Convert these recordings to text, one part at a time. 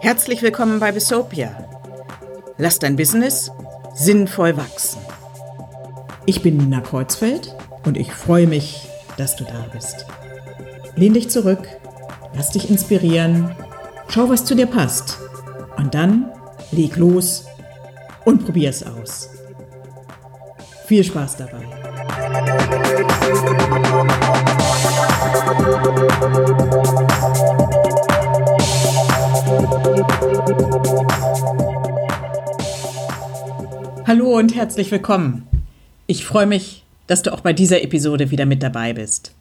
Herzlich willkommen bei Besopia. Lass dein Business sinnvoll wachsen. Ich bin Nina Kreuzfeld und ich freue mich, dass du da bist. Lehn dich zurück, lass dich inspirieren, schau, was zu dir passt und dann leg los und probier es aus. Viel Spaß dabei. Hallo und herzlich willkommen. Ich freue mich, dass du auch bei dieser Episode wieder mit dabei bist.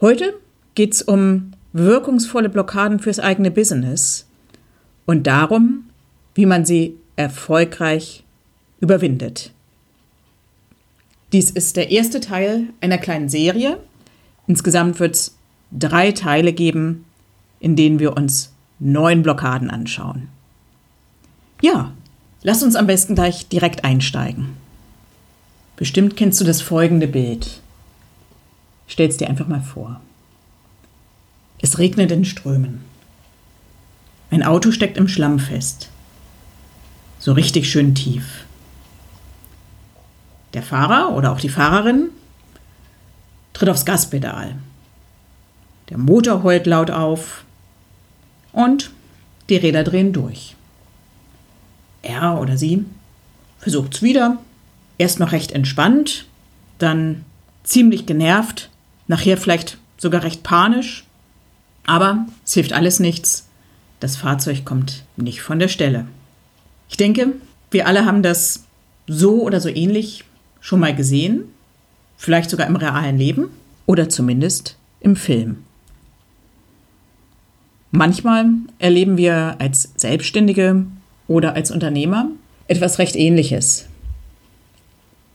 Heute geht es um wirkungsvolle Blockaden fürs eigene Business und darum, wie man sie erfolgreich überwindet. Dies ist der erste Teil einer kleinen Serie. Insgesamt wird es drei Teile geben, in denen wir uns neun Blockaden anschauen. Ja, lass uns am besten gleich direkt einsteigen. Bestimmt kennst du das folgende Bild. Stell es dir einfach mal vor. Es regnet in Strömen. Ein Auto steckt im Schlamm fest. So richtig schön tief. Der Fahrer oder auch die Fahrerin tritt aufs Gaspedal. Der Motor heult laut auf und die Räder drehen durch. Er oder sie versucht es wieder, erst noch recht entspannt, dann ziemlich genervt, nachher vielleicht sogar recht panisch, aber es hilft alles nichts. Das Fahrzeug kommt nicht von der Stelle. Ich denke, wir alle haben das so oder so ähnlich schon mal gesehen, vielleicht sogar im realen Leben oder zumindest im Film. Manchmal erleben wir als Selbstständige oder als Unternehmer etwas recht Ähnliches.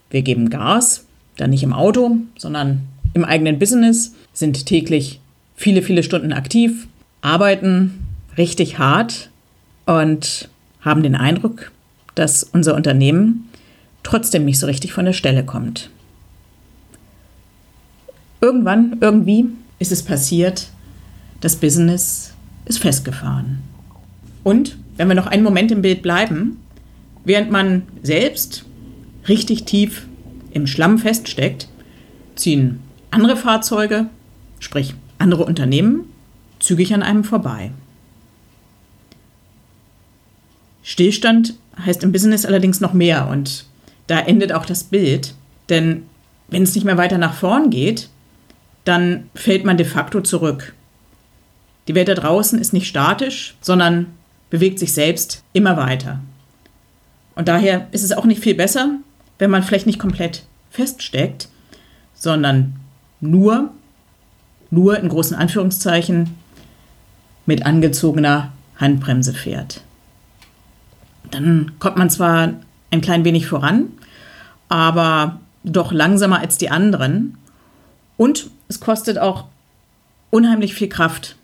Wir geben Gas, dann nicht im Auto, sondern im eigenen Business, sind täglich viele, viele Stunden aktiv, arbeiten richtig hart und haben den Eindruck, dass unser Unternehmen trotzdem nicht so richtig von der Stelle kommt. Irgendwann, irgendwie ist es passiert, das Business ist festgefahren. Und wenn wir noch einen Moment im Bild bleiben, während man selbst richtig tief im Schlamm feststeckt, ziehen andere Fahrzeuge, sprich andere Unternehmen, zügig an einem vorbei. Stillstand heißt im Business allerdings noch mehr und da endet auch das Bild, denn wenn es nicht mehr weiter nach vorn geht, dann fällt man de facto zurück. Die Welt da draußen ist nicht statisch, sondern bewegt sich selbst immer weiter. Und daher ist es auch nicht viel besser, wenn man vielleicht nicht komplett feststeckt, sondern nur, nur in großen Anführungszeichen mit angezogener Handbremse fährt. Dann kommt man zwar ein klein wenig voran, aber doch langsamer als die anderen. Und es kostet auch unheimlich viel Kraft,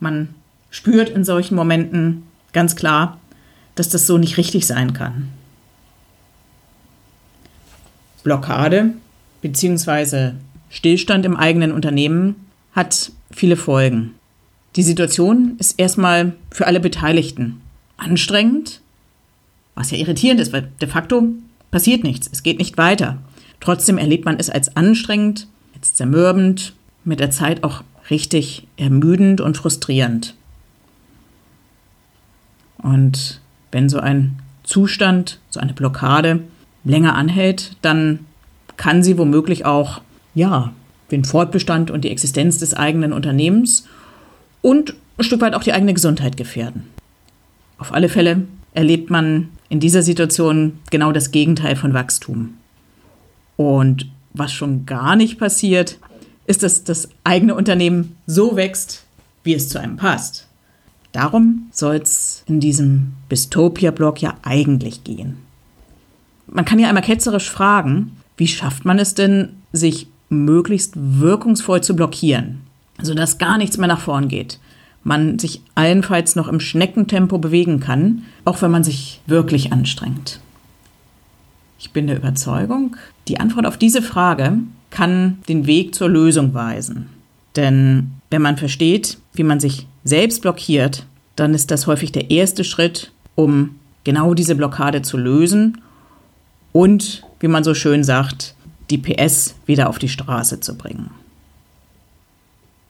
man spürt in solchen Momenten ganz klar, dass das so nicht richtig sein kann. Blockade bzw. Stillstand im eigenen Unternehmen hat viele Folgen. Die Situation ist erstmal für alle Beteiligten anstrengend, was ja irritierend ist, weil de facto passiert nichts, es geht nicht weiter. Trotzdem erlebt man es als anstrengend, als zermürbend, mit der Zeit auch richtig ermüdend und frustrierend. Und wenn so ein Zustand, so eine Blockade länger anhält, dann kann sie womöglich auch, ja, den Fortbestand und die Existenz des eigenen Unternehmens und ein Stück weit auch die eigene Gesundheit gefährden. Auf alle Fälle erlebt man in dieser Situation genau das Gegenteil von Wachstum. Und was schon gar nicht passiert, ist, dass das eigene Unternehmen so wächst, wie es zu einem passt. Darum soll es in diesem Bistopia-Blog ja eigentlich gehen. Man kann ja einmal ketzerisch fragen, wie schafft man es denn, sich möglichst wirkungsvoll zu blockieren, sodass gar nichts mehr nach vorn geht, man sich allenfalls noch im Schneckentempo bewegen kann, auch wenn man sich wirklich anstrengt. Ich bin der Überzeugung, die Antwort auf diese Frage kann den Weg zur Lösung weisen. Denn wenn man versteht, wie man sich selbst blockiert, dann ist das häufig der erste Schritt, um genau diese Blockade zu lösen und, wie man so schön sagt, die PS wieder auf die Straße zu bringen.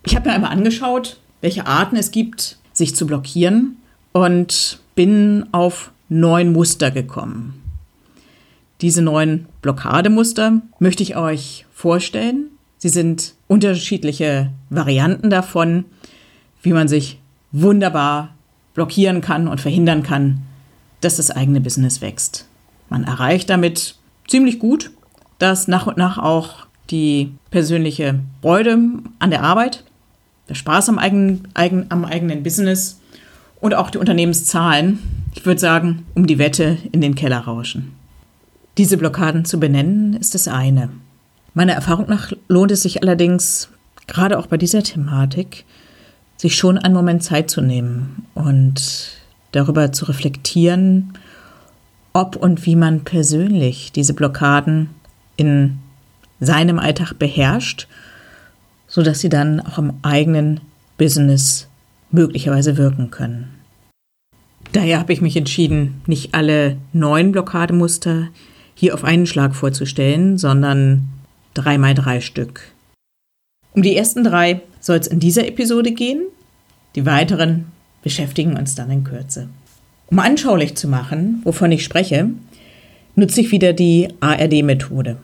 Ich habe mir einmal angeschaut, welche Arten es gibt, sich zu blockieren und bin auf neun Muster gekommen. Diese neun Blockademuster möchte ich euch vorstellen. Sie sind unterschiedliche Varianten davon, wie man sich wunderbar blockieren kann und verhindern kann, dass das eigene Business wächst. Man erreicht damit ziemlich gut, dass nach und nach auch die persönliche Freude an der Arbeit, der Spaß am eigenen, eigen, am eigenen Business und auch die Unternehmenszahlen, ich würde sagen, um die Wette in den Keller rauschen. Diese Blockaden zu benennen, ist das eine. Meiner Erfahrung nach lohnt es sich allerdings, gerade auch bei dieser Thematik, sich schon einen Moment Zeit zu nehmen und darüber zu reflektieren, ob und wie man persönlich diese Blockaden in seinem Alltag beherrscht, sodass sie dann auch im eigenen Business möglicherweise wirken können. Daher habe ich mich entschieden, nicht alle neun Blockademuster hier auf einen Schlag vorzustellen, sondern drei mal drei Stück. Um die ersten drei soll es in dieser Episode gehen. Die weiteren beschäftigen uns dann in Kürze. Um anschaulich zu machen, wovon ich spreche, nutze ich wieder die ARD-Methode.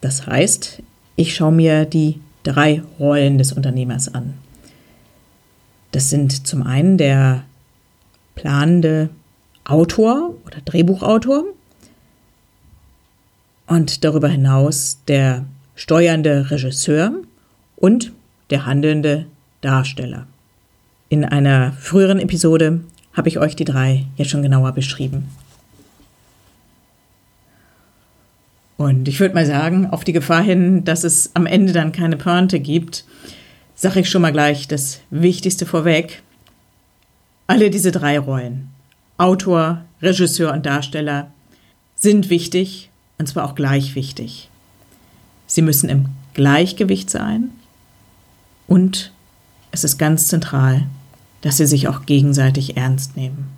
Das heißt, ich schaue mir die drei Rollen des Unternehmers an. Das sind zum einen der planende Autor oder Drehbuchautor und darüber hinaus der steuernde Regisseur und der handelnde Darsteller. In einer früheren Episode habe ich euch die drei ja schon genauer beschrieben. Und ich würde mal sagen, auf die Gefahr hin, dass es am Ende dann keine Pointe gibt, sage ich schon mal gleich das Wichtigste vorweg. Alle diese drei Rollen, Autor, Regisseur und Darsteller, sind wichtig und zwar auch gleich wichtig. Sie müssen im Gleichgewicht sein und es ist ganz zentral, dass sie sich auch gegenseitig ernst nehmen.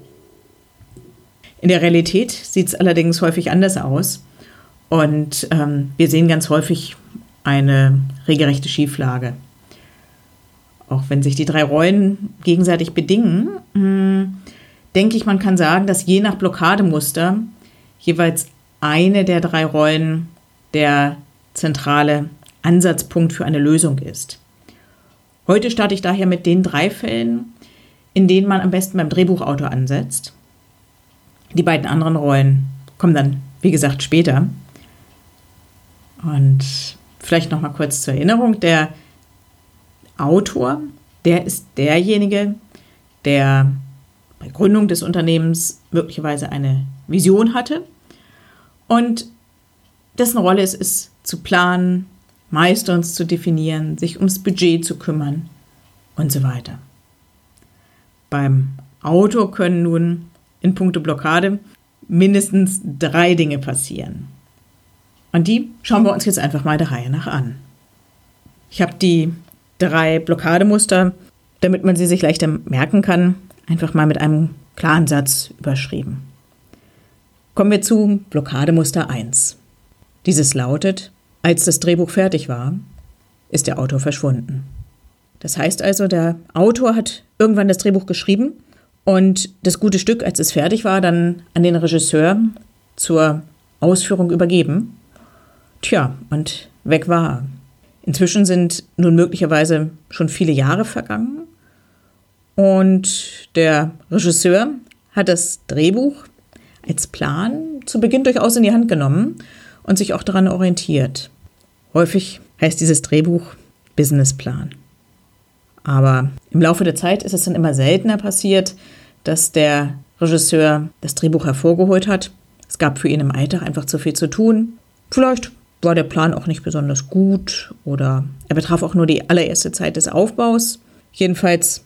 In der Realität sieht es allerdings häufig anders aus und ähm, wir sehen ganz häufig eine regelrechte Schieflage. Auch wenn sich die drei Rollen gegenseitig bedingen, mh, hm, denke ich, man kann sagen, dass je nach Blockademuster jeweils eine der drei Rollen der zentrale Ansatzpunkt für eine Lösung ist. Heute starte ich daher mit den drei Fällen, in denen man am besten beim Drehbuchautor ansetzt. Die beiden anderen Rollen kommen dann, wie gesagt, später. Und vielleicht noch mal kurz zur Erinnerung: Der Autor, der ist derjenige, der bei Gründung des Unternehmens möglicherweise eine Vision hatte und dessen Rolle es ist, zu planen, Milestones zu definieren, sich ums Budget zu kümmern und so weiter. Beim Autor können nun in puncto Blockade mindestens drei Dinge passieren. Und die schauen wir uns jetzt einfach mal der Reihe nach an. Ich habe die drei Blockademuster, damit man sie sich leichter merken kann, einfach mal mit einem klaren Satz überschrieben. Kommen wir zu Blockademuster 1. Dieses lautet, als das Drehbuch fertig war, ist der Autor verschwunden. Das heißt also, der Autor hat irgendwann das Drehbuch geschrieben und das gute Stück, als es fertig war, dann an den Regisseur zur Ausführung übergeben. Tja, und weg war er. Inzwischen sind nun möglicherweise schon viele Jahre vergangen und der Regisseur hat das Drehbuch als Plan zu Beginn durchaus in die Hand genommen und sich auch daran orientiert. Häufig heißt dieses Drehbuch Businessplan. Aber im Laufe der Zeit ist es dann immer seltener passiert, dass der Regisseur das Drehbuch hervorgeholt hat. Es gab für ihn im Alltag einfach zu viel zu tun. Vielleicht war der Plan auch nicht besonders gut oder er betraf auch nur die allererste Zeit des Aufbaus. Jedenfalls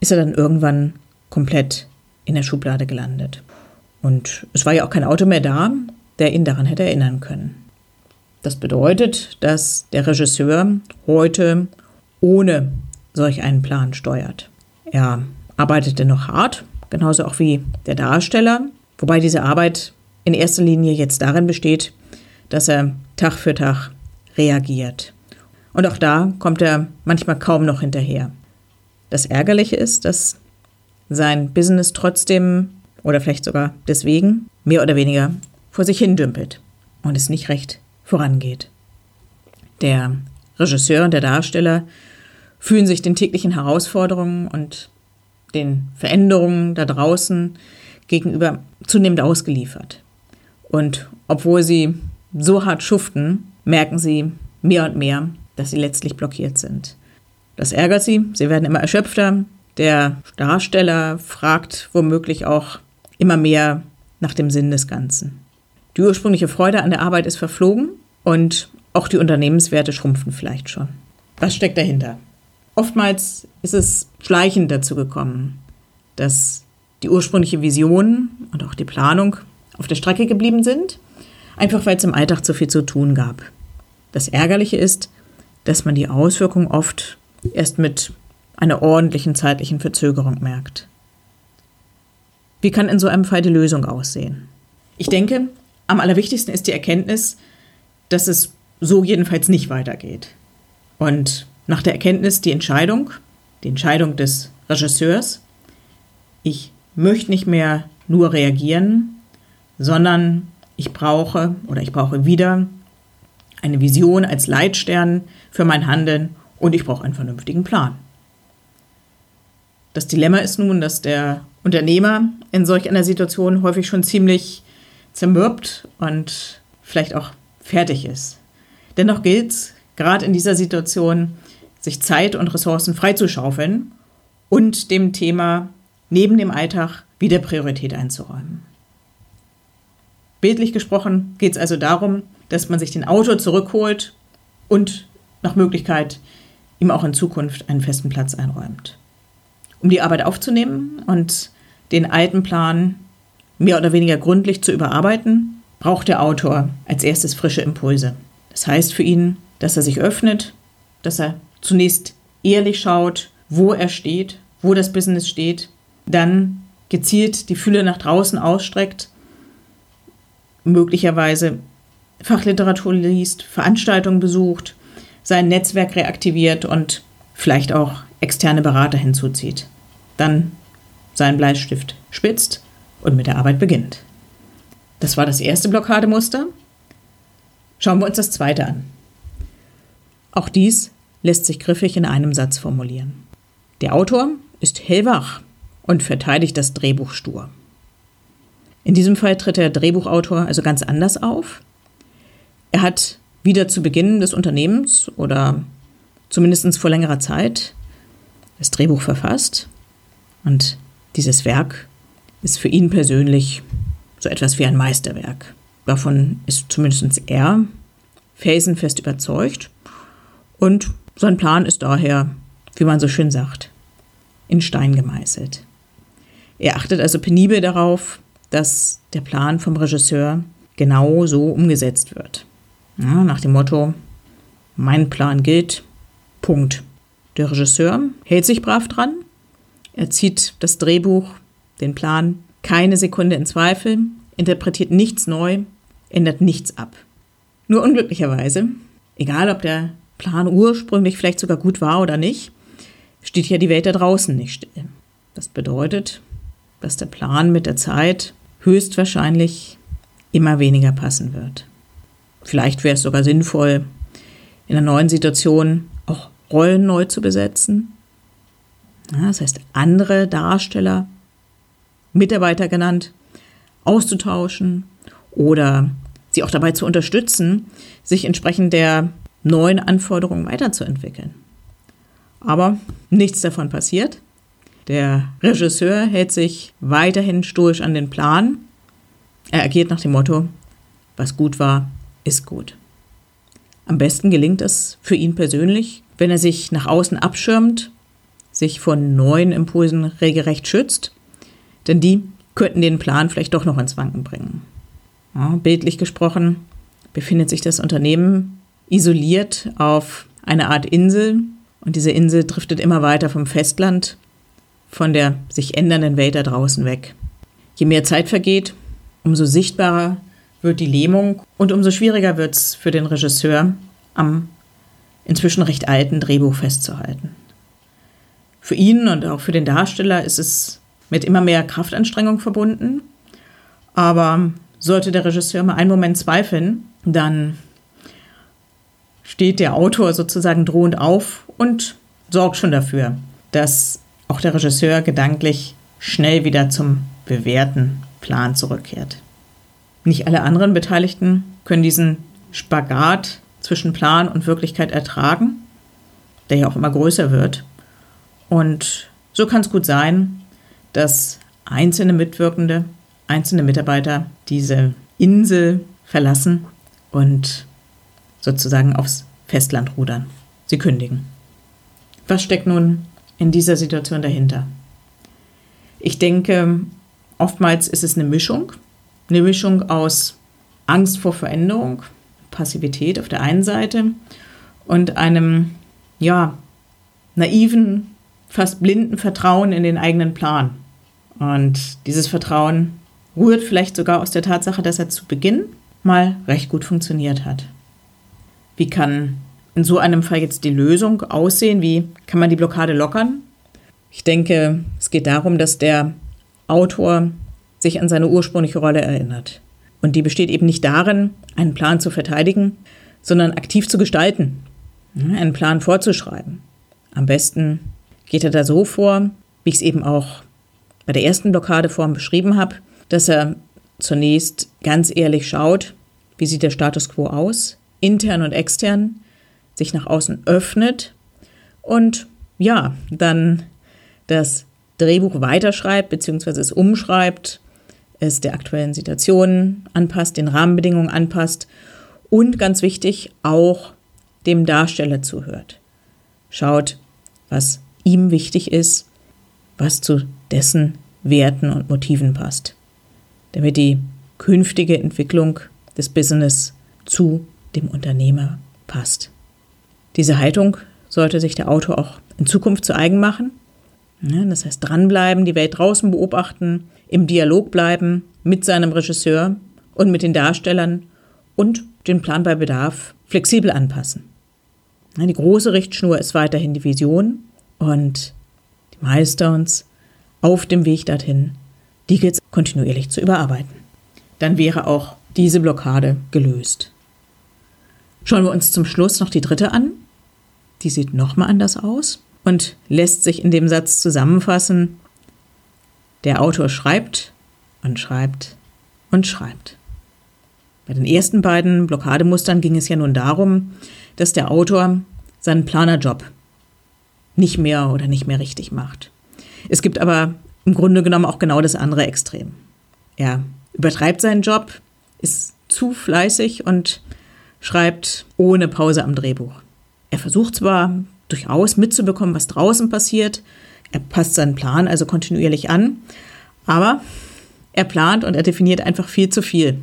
ist er dann irgendwann komplett in der Schublade gelandet. Und es war ja auch kein Auto mehr da, der ihn daran hätte erinnern können. Das bedeutet, dass der Regisseur heute ohne solch einen Plan steuert. Er arbeitet dennoch hart, genauso auch wie der Darsteller, wobei diese Arbeit in erster Linie jetzt darin besteht, dass er Tag für Tag reagiert. Und auch da kommt er manchmal kaum noch hinterher. Das Ärgerliche ist, dass sein Business trotzdem oder vielleicht sogar deswegen mehr oder weniger vor sich hin dümpelt und es nicht recht vorangeht. Der Regisseur und der Darsteller fühlen sich den täglichen Herausforderungen und den Veränderungen da draußen gegenüber zunehmend ausgeliefert. Und obwohl sie so hart schuften, merken sie mehr und mehr, dass sie letztlich blockiert sind. Das ärgert sie, sie werden immer erschöpfter. Der Darsteller fragt womöglich auch immer mehr nach dem Sinn des Ganzen. Die ursprüngliche Freude an der Arbeit ist verflogen und auch die Unternehmenswerte schrumpfen vielleicht schon. Was steckt dahinter? Oftmals ist es schleichend dazu gekommen, dass die ursprüngliche Vision und auch die Planung auf der Strecke geblieben sind, einfach weil es im Alltag zu viel zu tun gab. Das Ärgerliche ist, dass man die Auswirkungen oft erst mit einer ordentlichen zeitlichen Verzögerung merkt. Wie kann in so einem Fall die Lösung aussehen? Ich denke, am allerwichtigsten ist die Erkenntnis, dass es so jedenfalls nicht weitergeht. Und nach der Erkenntnis die Entscheidung, die Entscheidung des Regisseurs, ich möchte nicht mehr nur reagieren, sondern ich brauche oder ich brauche wieder eine Vision als Leitstern für mein Handeln und ich brauche einen vernünftigen Plan. Das Dilemma ist nun, dass der Unternehmer in solch einer Situation häufig schon ziemlich zermürbt und vielleicht auch fertig ist. Dennoch gilt es, gerade in dieser Situation, sich Zeit und Ressourcen freizuschaufeln und dem Thema neben dem Alltag wieder Priorität einzuräumen. Bildlich gesprochen geht es also darum, dass man sich den Autor zurückholt und nach Möglichkeit ihm auch in Zukunft einen festen Platz einräumt. Um die Arbeit aufzunehmen und den alten Plan mehr oder weniger gründlich zu überarbeiten, braucht der Autor als erstes frische Impulse. Das heißt für ihn, dass er sich öffnet, dass er zunächst ehrlich schaut, wo er steht, wo das Business steht, dann gezielt die Fühle nach draußen ausstreckt möglicherweise Fachliteratur liest, Veranstaltungen besucht, sein Netzwerk reaktiviert und vielleicht auch externe Berater hinzuzieht. Dann seinen Bleistift spitzt und mit der Arbeit beginnt. Das war das erste Blockademuster. Schauen wir uns das zweite an. Auch dies lässt sich griffig in einem Satz formulieren. Der Autor ist hellwach und verteidigt das Drehbuch stur. In diesem Fall tritt der Drehbuchautor also ganz anders auf. Er hat wieder zu Beginn des Unternehmens oder zumindest vor längerer Zeit das Drehbuch verfasst. Und dieses Werk ist für ihn persönlich so etwas wie ein Meisterwerk. Davon ist zumindest er felsenfest überzeugt. Und sein Plan ist daher, wie man so schön sagt, in Stein gemeißelt. Er achtet also penibel darauf, dass der Plan vom Regisseur genau so umgesetzt wird. Ja, nach dem Motto, mein Plan gilt, Punkt. Der Regisseur hält sich brav dran, er zieht das Drehbuch, den Plan keine Sekunde in Zweifel, interpretiert nichts neu, ändert nichts ab. Nur unglücklicherweise, egal ob der Plan ursprünglich vielleicht sogar gut war oder nicht, steht ja die Welt da draußen nicht still. Das bedeutet, dass der Plan mit der Zeit höchstwahrscheinlich immer weniger passen wird. Vielleicht wäre es sogar sinnvoll, in einer neuen Situation auch Rollen neu zu besetzen. Ja, das heißt, andere Darsteller, Mitarbeiter genannt, auszutauschen oder sie auch dabei zu unterstützen, sich entsprechend der neuen Anforderungen weiterzuentwickeln. Aber nichts davon passiert. Der Regisseur hält sich weiterhin stoisch an den Plan. Er agiert nach dem Motto, was gut war, ist gut. Am besten gelingt es für ihn persönlich, wenn er sich nach außen abschirmt, sich von neuen Impulsen regelrecht schützt, denn die könnten den Plan vielleicht doch noch ins Wanken bringen. Ja, bildlich gesprochen befindet sich das Unternehmen isoliert auf einer Art Insel und diese Insel driftet immer weiter vom Festland, von der sich ändernden Welt da draußen weg. Je mehr Zeit vergeht, umso sichtbarer wird die Lähmung und umso schwieriger wird es für den Regisseur, am inzwischen recht alten Drehbuch festzuhalten. Für ihn und auch für den Darsteller ist es mit immer mehr Kraftanstrengung verbunden, aber sollte der Regisseur mal einen Moment zweifeln, dann steht der Autor sozusagen drohend auf und sorgt schon dafür, dass auch der Regisseur gedanklich schnell wieder zum bewährten Plan zurückkehrt. Nicht alle anderen Beteiligten können diesen Spagat zwischen Plan und Wirklichkeit ertragen, der ja auch immer größer wird. Und so kann es gut sein, dass einzelne Mitwirkende, einzelne Mitarbeiter diese Insel verlassen und sozusagen aufs Festland rudern. Sie kündigen. Was steckt nun in dieser Situation dahinter? Ich denke, oftmals ist es eine Mischung. Eine Mischung aus Angst vor Veränderung, Passivität auf der einen Seite und einem, ja, naiven, fast blinden Vertrauen in den eigenen Plan. Und dieses Vertrauen rührt vielleicht sogar aus der Tatsache, dass er zu Beginn mal recht gut funktioniert hat. Wie kann in so einem Fall jetzt die Lösung aussehen? Wie kann man die Blockade lockern? Ich denke, es geht darum, dass der Autor sich an seine ursprüngliche Rolle erinnert. Und die besteht eben nicht darin, einen Plan zu verteidigen, sondern aktiv zu gestalten, einen Plan vorzuschreiben. Am besten geht er da so vor, wie ich es eben auch bei der ersten Blockadeform beschrieben habe, dass er zunächst ganz ehrlich schaut, wie sieht der Status quo aus, intern und extern, sich nach außen öffnet und ja, dann das Drehbuch weiterschreibt bzw. es umschreibt, es der aktuellen Situation anpasst, den Rahmenbedingungen anpasst und ganz wichtig auch dem Darsteller zuhört. Schaut, was ihm wichtig ist, was zu dessen Werten und Motiven passt, damit die künftige Entwicklung des Business zu dem Unternehmer passt. Diese Haltung sollte sich der Autor auch in Zukunft zu eigen machen. Das heißt, dranbleiben, die Welt draußen beobachten, im Dialog bleiben mit seinem Regisseur und mit den Darstellern und den Plan bei Bedarf flexibel anpassen. Die große Richtschnur ist weiterhin die Vision und die Milestones auf dem Weg dorthin, die gilt kontinuierlich zu überarbeiten. Dann wäre auch diese Blockade gelöst. Schauen wir uns zum Schluss noch die dritte an. Die sieht nochmal anders aus und lässt sich in dem Satz zusammenfassen. Der Autor schreibt und schreibt und schreibt. Bei den ersten beiden Blockademustern ging es ja nun darum, dass der Autor seinen Planerjob nicht mehr oder nicht mehr richtig macht. Es gibt aber im Grunde genommen auch genau das andere Extrem. Er übertreibt seinen Job, ist zu fleißig und schreibt ohne Pause am Drehbuch. Er versucht zwar durchaus mitzubekommen, was draußen passiert, er passt seinen Plan also kontinuierlich an, aber er plant und er definiert einfach viel zu viel.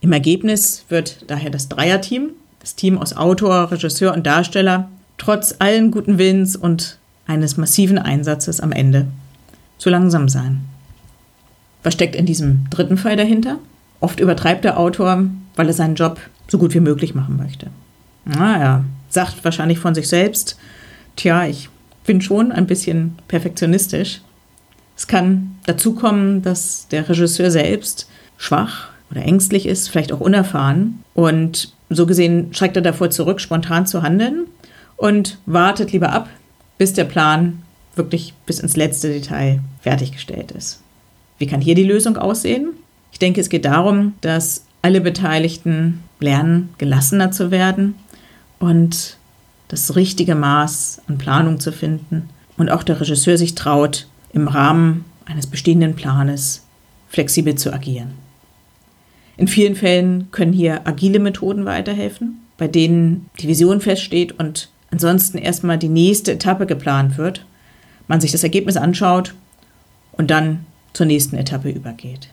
Im Ergebnis wird daher das Dreierteam, das Team aus Autor, Regisseur und Darsteller, trotz allen guten Willens und eines massiven Einsatzes am Ende zu langsam sein. Was steckt in diesem dritten Fall dahinter? Oft übertreibt der Autor, weil er seinen Job so gut wie möglich machen möchte. Naja, sagt wahrscheinlich von sich selbst, tja, ich bin schon ein bisschen perfektionistisch. Es kann dazu kommen, dass der Regisseur selbst schwach oder ängstlich ist, vielleicht auch unerfahren. Und so gesehen schreckt er davor zurück, spontan zu handeln und wartet lieber ab, bis der Plan wirklich bis ins letzte Detail fertiggestellt ist. Wie kann hier die Lösung aussehen? Ich denke, es geht darum, dass alle Beteiligten lernen, gelassener zu werden und das richtige Maß an Planung zu finden und auch der Regisseur sich traut, im Rahmen eines bestehenden Planes flexibel zu agieren. In vielen Fällen können hier agile Methoden weiterhelfen, bei denen die Vision feststeht und ansonsten erstmal die nächste Etappe geplant wird, man sich das Ergebnis anschaut und dann zur nächsten Etappe übergeht.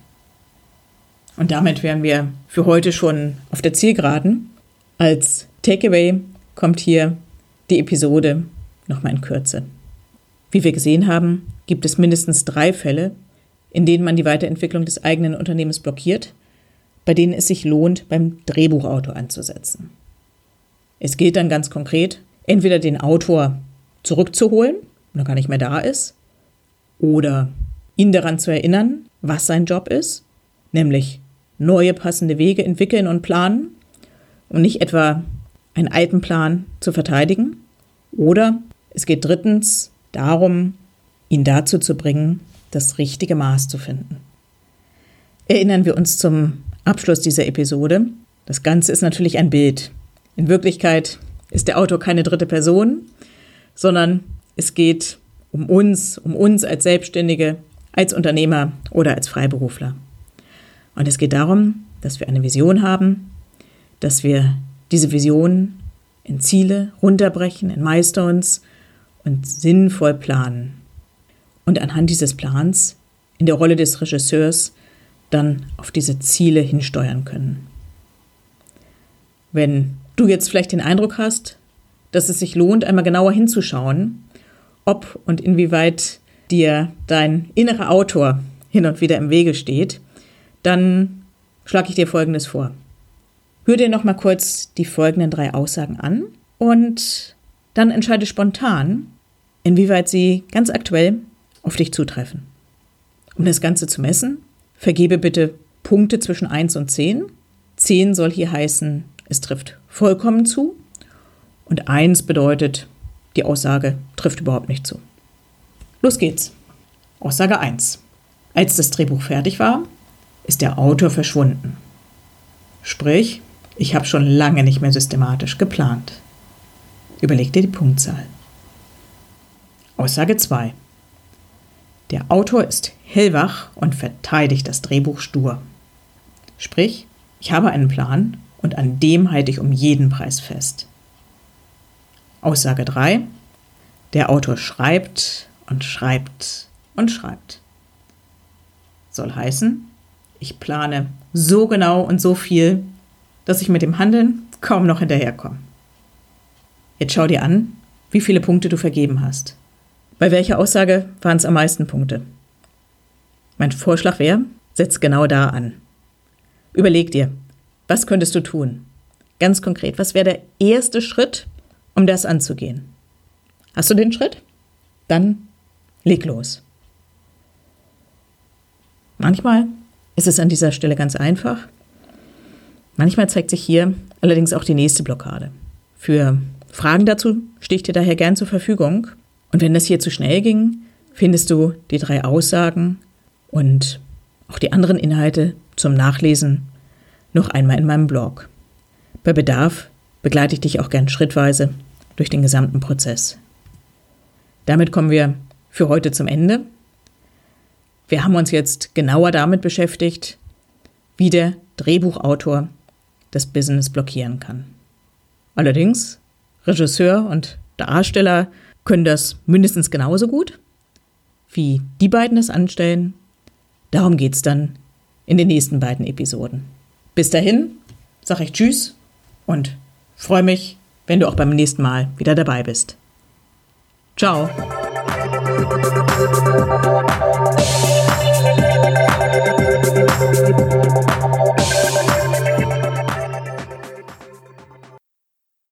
Und damit wären wir für heute schon auf der Zielgeraden. Als Takeaway kommt hier die Episode nochmal in Kürze. Wie wir gesehen haben, gibt es mindestens drei Fälle, in denen man die Weiterentwicklung des eigenen Unternehmens blockiert, bei denen es sich lohnt, beim Drehbuchautor anzusetzen. Es gilt dann ganz konkret, entweder den Autor zurückzuholen, wenn er gar nicht mehr da ist, oder ihn daran zu erinnern, was sein Job ist, nämlich neue passende Wege entwickeln und planen und nicht etwa einen alten Plan zu verteidigen. Oder es geht drittens darum, ihn dazu zu bringen, das richtige Maß zu finden. Erinnern wir uns zum Abschluss dieser Episode. Das Ganze ist natürlich ein Bild. In Wirklichkeit ist der Autor keine dritte Person, sondern es geht um uns, um uns als Selbstständige, als Unternehmer oder als Freiberufler. Und es geht darum, dass wir eine Vision haben, dass wir diese Vision in Ziele runterbrechen, in Milestones und sinnvoll planen. Und anhand dieses Plans in der Rolle des Regisseurs dann auf diese Ziele hinsteuern können. Wenn du jetzt vielleicht den Eindruck hast, dass es sich lohnt, einmal genauer hinzuschauen, ob und inwieweit dir dein innerer Autor hin und wieder im Wege steht, dann schlage ich dir Folgendes vor. Hör dir noch mal kurz die folgenden drei Aussagen an und dann entscheide spontan, inwieweit sie ganz aktuell auf dich zutreffen. Um das Ganze zu messen, vergebe bitte Punkte zwischen 1 und 10. 10 soll hier heißen, es trifft vollkommen zu. Und 1 bedeutet, die Aussage trifft überhaupt nicht zu. Los geht's. Aussage 1. Als das Drehbuch fertig war, ist der Autor verschwunden. Sprich, ich habe schon lange nicht mehr systematisch geplant. Überleg dir die Punktzahl. Aussage 2. Der Autor ist hellwach und verteidigt das Drehbuch stur. Sprich, ich habe einen Plan und an dem halte ich um jeden Preis fest. Aussage 3. Der Autor schreibt und schreibt und schreibt. Soll heißen, ich plane so genau und so viel, dass ich mit dem Handeln kaum noch hinterherkomme. Jetzt schau dir an, wie viele Punkte du vergeben hast. Bei welcher Aussage waren es am meisten Punkte? Mein Vorschlag wäre, setz genau da an. Überleg dir, was könntest du tun? Ganz konkret, was wäre der erste Schritt, um das anzugehen? Hast du den Schritt? Dann leg los. Manchmal ist es an dieser Stelle ganz einfach. Manchmal zeigt sich hier allerdings auch die nächste Blockade. Für Fragen dazu stehe ich dir daher gern zur Verfügung. Und wenn das hier zu schnell ging, findest du die drei Aussagen und auch die anderen Inhalte zum Nachlesen noch einmal in meinem Blog. Bei Bedarf begleite ich dich auch gern schrittweise durch den gesamten Prozess. Damit kommen wir für heute zum Ende. Wir haben uns jetzt genauer damit beschäftigt, wie der Drehbuchautor das Business blockieren kann. Allerdings, Regisseur und Darsteller können das mindestens genauso gut, wie die beiden es anstellen. Darum geht es dann in den nächsten beiden Episoden. Bis dahin sage ich Tschüss und freue mich, wenn du auch beim nächsten Mal wieder dabei bist. Ciao.